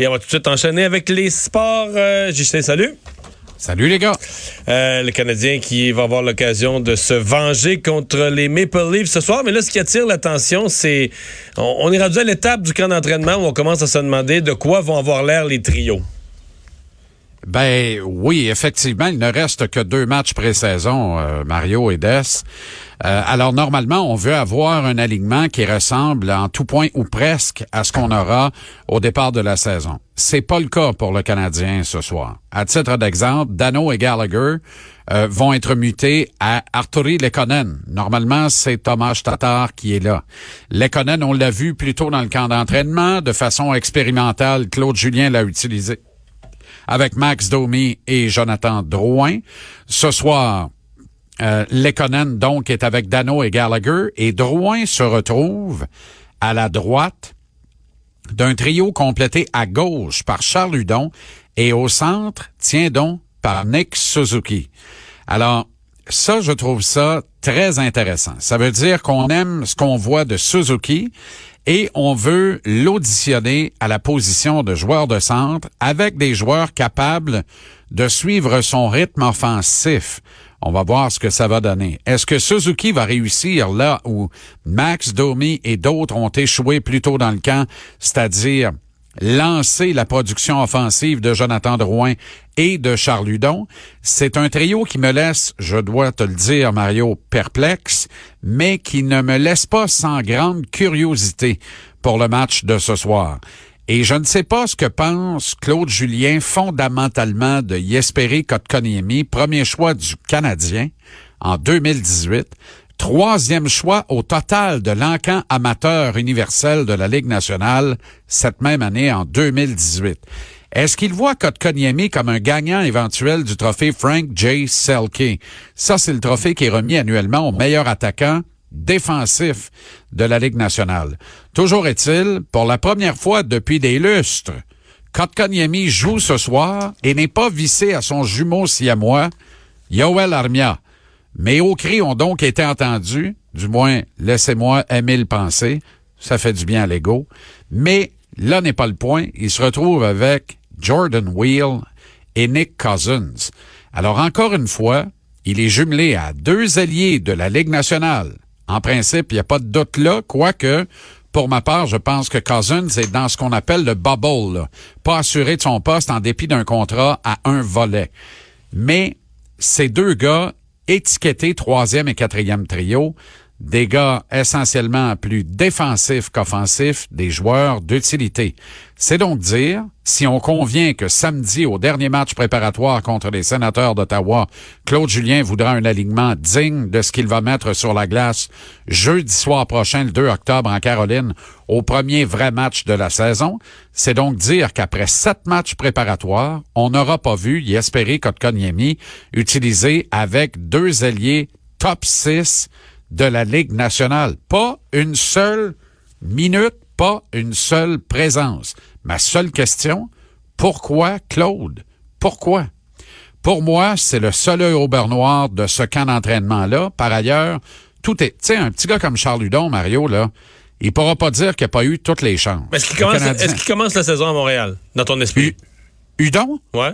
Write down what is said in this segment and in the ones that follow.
Et on va tout de suite enchaîner avec les sports. Euh, Justin, salut. Salut les gars. Euh, le Canadien qui va avoir l'occasion de se venger contre les Maple Leafs ce soir. Mais là, ce qui attire l'attention, c'est on, on est rendu à l'étape du camp d'entraînement où on commence à se demander de quoi vont avoir l'air les trios. Ben oui, effectivement, il ne reste que deux matchs pré-saison, euh, Mario et Des. Euh, alors normalement, on veut avoir un alignement qui ressemble en tout point ou presque à ce qu'on aura au départ de la saison. C'est pas le cas pour le Canadien ce soir. À titre d'exemple, Dano et Gallagher euh, vont être mutés à Arturi Lekonen. Normalement, c'est Thomas Tatar qui est là. Lekonen, on l'a vu plus tôt dans le camp d'entraînement, de façon expérimentale. Claude Julien l'a utilisé avec Max Domi et Jonathan Drouin. Ce soir, euh, Lekonen, donc, est avec Dano et Gallagher et Drouin se retrouve à la droite d'un trio complété à gauche par Charles Hudon et au centre, tiens donc, par Nick Suzuki. Alors, ça, je trouve ça très intéressant. Ça veut dire qu'on aime ce qu'on voit de Suzuki et on veut l'auditionner à la position de joueur de centre avec des joueurs capables de suivre son rythme offensif. On va voir ce que ça va donner. Est-ce que Suzuki va réussir là où Max Domi et d'autres ont échoué plus tôt dans le camp, c'est-à-dire lancer la production offensive de Jonathan Drouin et de Charles Hudon. C'est un trio qui me laisse, je dois te le dire, Mario, perplexe, mais qui ne me laisse pas sans grande curiosité pour le match de ce soir. Et je ne sais pas ce que pense Claude Julien fondamentalement de Yesperi Kotkaniemi, premier choix du Canadien en 2018 troisième choix au total de l'encan amateur universel de la Ligue nationale cette même année en 2018. Est-ce qu'il voit Kotkaniemi comme un gagnant éventuel du trophée Frank J. Selke? Ça, c'est le trophée qui est remis annuellement au meilleur attaquant défensif de la Ligue nationale. Toujours est-il, pour la première fois depuis des lustres, Kotkaniemi joue ce soir et n'est pas vissé à son jumeau siamois, Yoel Armia. Mes hauts cris ont donc été entendus, du moins laissez-moi aimer le penser, ça fait du bien à l'ego, mais là n'est pas le point, il se retrouve avec Jordan Wheel et Nick Cousins. Alors encore une fois, il est jumelé à deux alliés de la Ligue nationale. En principe, il n'y a pas de doute là, quoique pour ma part, je pense que Cousins est dans ce qu'on appelle le bubble, pas assuré de son poste en dépit d'un contrat à un volet. Mais ces deux gars, étiquetés troisième et quatrième trio, des gars essentiellement plus défensifs qu'offensifs, des joueurs d'utilité. C'est donc dire, si on convient que samedi, au dernier match préparatoire contre les sénateurs d'Ottawa, Claude Julien voudra un alignement digne de ce qu'il va mettre sur la glace jeudi soir prochain, le 2 octobre, en Caroline, au premier vrai match de la saison, c'est donc dire qu'après sept matchs préparatoires, on n'aura pas vu Yesperi Kotkaniemi utiliser avec deux alliés top 6 de la Ligue nationale. Pas une seule minute, pas une seule présence. Ma seule question, pourquoi Claude? Pourquoi? Pour moi, c'est le seul œil au beurre noir de ce camp d'entraînement-là. Par ailleurs, tout est, tu sais, un petit gars comme Charles Hudon, Mario, là, il pourra pas dire qu'il n'a pas eu toutes les chances. Est-ce qu'il commence, est qu commence, la saison à Montréal, dans ton esprit? Hudon? Ouais.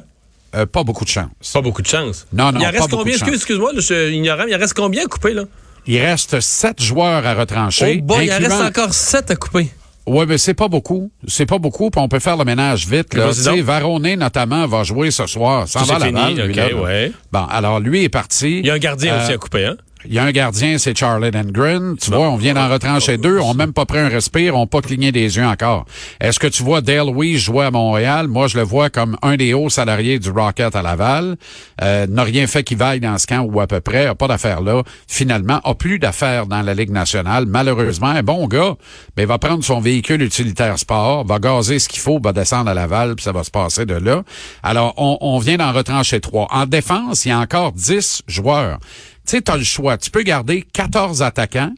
Euh, pas beaucoup de chance. Pas beaucoup de chance. Non, non, il en reste pas combien? Excuse-moi, je suis ignorant, il en reste combien à couper, là? Il reste sept joueurs à retrancher. Oh boy, il reste encore sept à couper. Oui, mais c'est pas beaucoup. C'est pas beaucoup, puis on peut faire le ménage vite. Là. Varoné, notamment, va jouer ce soir. Ça va la balle, lui, là. Ouais. Bon, alors lui est parti. Il y a un gardien euh, aussi à couper, hein? Il y a un gardien, c'est Charlie Lindgren. Tu vois, on vient d'en retrancher deux. On même pas pris un respire. On pas cligné des yeux encore. Est-ce que tu vois Dale Weiss jouer à Montréal? Moi, je le vois comme un des hauts salariés du Rocket à Laval. Euh, n'a rien fait qui vaille dans ce camp ou à peu près. A pas d'affaires là. Finalement, a plus d'affaires dans la Ligue nationale. Malheureusement, un bon gars, mais ben, va prendre son véhicule utilitaire sport, va gazer ce qu'il faut, va descendre à Laval, puis ça va se passer de là. Alors, on, on vient d'en retrancher trois. En défense, il y a encore dix joueurs. Tu sais, tu as le choix. Tu peux garder 14 attaquants,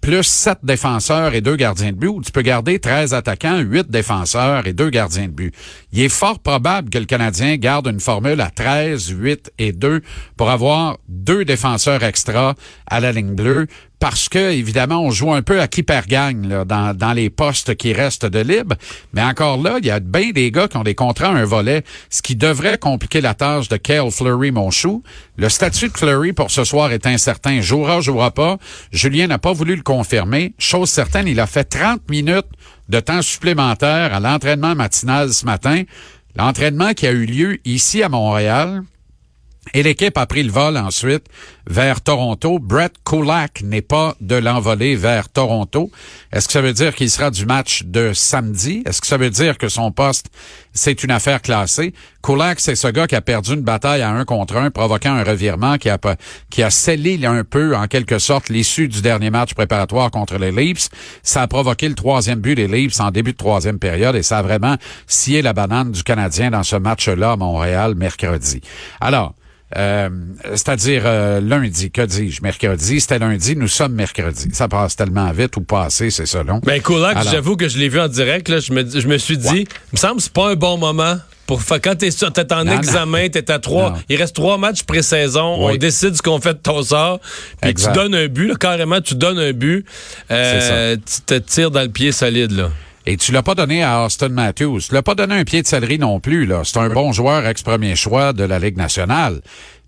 plus 7 défenseurs et 2 gardiens de but, ou tu peux garder 13 attaquants, 8 défenseurs et 2 gardiens de but. Il est fort probable que le Canadien garde une formule à 13, 8 et 2 pour avoir deux défenseurs extra à la ligne bleue, parce que évidemment on joue un peu à qui perd gagne dans, dans les postes qui restent de libre. Mais encore là, il y a bien des gars qui ont des contrats à un volet, ce qui devrait compliquer la tâche de Kale Fleury Monchou. Le statut de Fleury pour ce soir est incertain. Jouera, jouera pas. Julien n'a pas voulu le confirmer. Chose certaine, il a fait 30 minutes de temps supplémentaire à l'entraînement matinal ce matin. L'entraînement qui a eu lieu ici à Montréal, et l'équipe a pris le vol ensuite vers Toronto. Brett Kulak n'est pas de l'envolée vers Toronto. Est-ce que ça veut dire qu'il sera du match de samedi? Est-ce que ça veut dire que son poste, c'est une affaire classée? Kulak, c'est ce gars qui a perdu une bataille à un contre un, provoquant un revirement qui a, qui a scellé un peu, en quelque sorte, l'issue du dernier match préparatoire contre les Leafs. Ça a provoqué le troisième but des Leafs en début de troisième période et ça a vraiment scié la banane du Canadien dans ce match-là à Montréal mercredi. Alors, euh, c'est-à-dire euh, lundi, que dis-je, mercredi, c'était lundi, nous sommes mercredi. Ça passe tellement vite ou passé, c'est selon. Ben Kulak, j'avoue que je l'ai vu en direct, là, je, me, je me suis dit, il me semble que c'est pas un bon moment pour quand t'es es en examen, t'es à trois, il reste trois matchs pré-saison, on décide ce qu'on fait de ton sort, puis tu donnes un but, carrément tu donnes un but, euh, tu te tires dans le pied solide là. Et tu l'as pas donné à Austin Matthews. Tu l'as pas donné un pied de céleri non plus. là. C'est un bon joueur ex-premier choix de la Ligue nationale.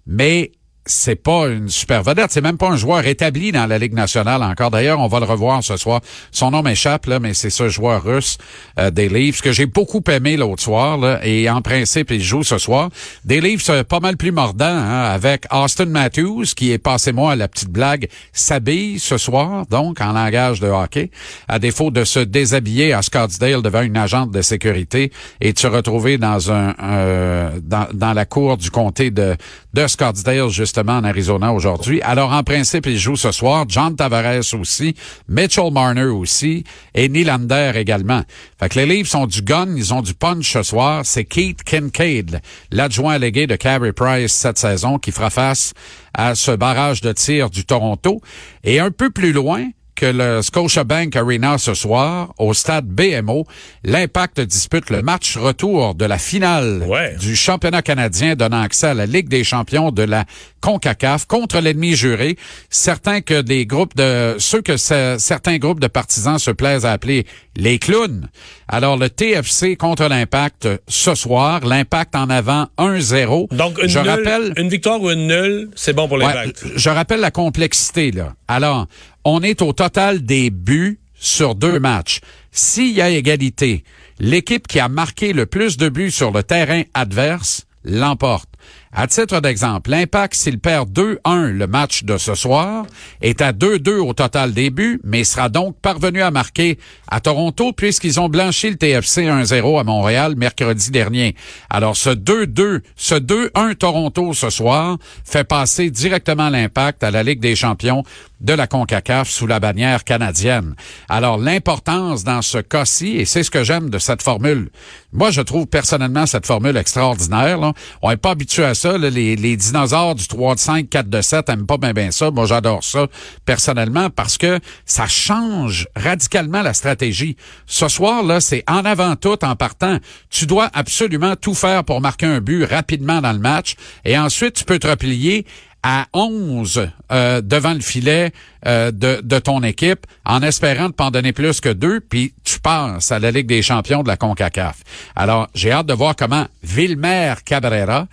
Mais c'est pas une super vedette, c'est même pas un joueur établi dans la Ligue nationale encore. D'ailleurs, on va le revoir ce soir. Son nom m'échappe là, mais c'est ce joueur russe euh, des que j'ai beaucoup aimé l'autre soir là, et en principe il joue ce soir. Des Leafs euh, pas mal plus mordant hein, avec Austin Matthews qui est passez-moi la petite blague s'habille ce soir donc en langage de hockey à défaut de se déshabiller à Scottsdale devant une agente de sécurité et de se retrouver dans un euh, dans, dans la cour du comté de de Scottsdale justement en Arizona aujourd'hui. Alors, en principe, il joue ce soir. John Tavares aussi, Mitchell Marner aussi et Nylander également. Fait que les Leafs sont du gun, ils ont du punch ce soir. C'est Keith Kincaid, l'adjoint allégué de Carey Price cette saison, qui fera face à ce barrage de tir du Toronto. Et un peu plus loin, que le Scotiabank Arena ce soir, au stade BMO, l'Impact dispute le match retour de la finale du championnat canadien donnant accès à la Ligue des champions de la CONCACAF contre l'ennemi juré. Certains que des groupes de, ceux que certains groupes de partisans se plaisent à appeler les clowns. Alors, le TFC contre l'Impact ce soir. L'Impact en avant 1-0. Donc, une, je rappelle, une victoire ou une nulle, c'est bon pour l'Impact. je rappelle la complexité, là. Alors, on est au total des buts sur deux matchs. S'il y a égalité, l'équipe qui a marqué le plus de buts sur le terrain adverse l'emporte. À titre d'exemple, l'Impact, s'il perd 2-1 le match de ce soir, est à 2-2 au total des buts, mais sera donc parvenu à marquer à Toronto puisqu'ils ont blanchi le TFC 1-0 à Montréal mercredi dernier. Alors ce 2-2, ce 2-1 Toronto ce soir fait passer directement l'Impact à la Ligue des champions de la CONCACAF sous la bannière canadienne. Alors l'importance dans ce cas-ci, et c'est ce que j'aime de cette formule, moi je trouve personnellement cette formule extraordinaire. On n'est pas habitué à ça. Les, dinosaures du 3 de 5, 4 de 7 aiment pas bien bien ça. Moi j'adore ça personnellement parce que ça change radicalement la stratégie. Ce soir, là, c'est en avant tout en partant. Tu dois absolument tout faire pour marquer un but rapidement dans le match et ensuite tu peux te replier à 11 euh, devant le filet euh, de, de, ton équipe en espérant ne pas en donner plus que deux, puis tu passes à la Ligue des champions de la CONCACAF. Alors, j'ai hâte de voir comment Vilmer Cabrera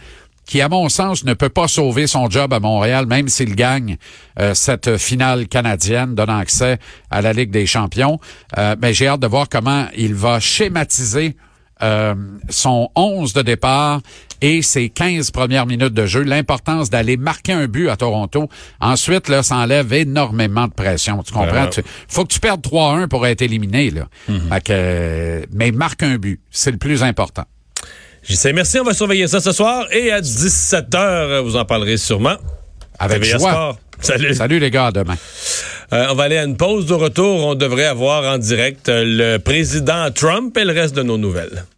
qui, à mon sens, ne peut pas sauver son job à Montréal, même s'il gagne euh, cette finale canadienne donnant accès à la Ligue des champions. mais j'ai hâte de voir comment il va schématiser euh, son 11 de départ et ses 15 premières minutes de jeu, l'importance d'aller marquer un but à Toronto. Ensuite, là, ça enlève énormément de pression. Tu comprends? Il faut que tu perdes 3-1 pour être éliminé. Là. Que, mais marque un but. C'est le plus important. sais, merci. On va surveiller ça ce soir. Et à 17h, vous en parlerez sûrement. Avec joie. Salut. Salut les gars, demain. Euh, on va aller à une pause de retour. On devrait avoir en direct le président Trump et le reste de nos nouvelles.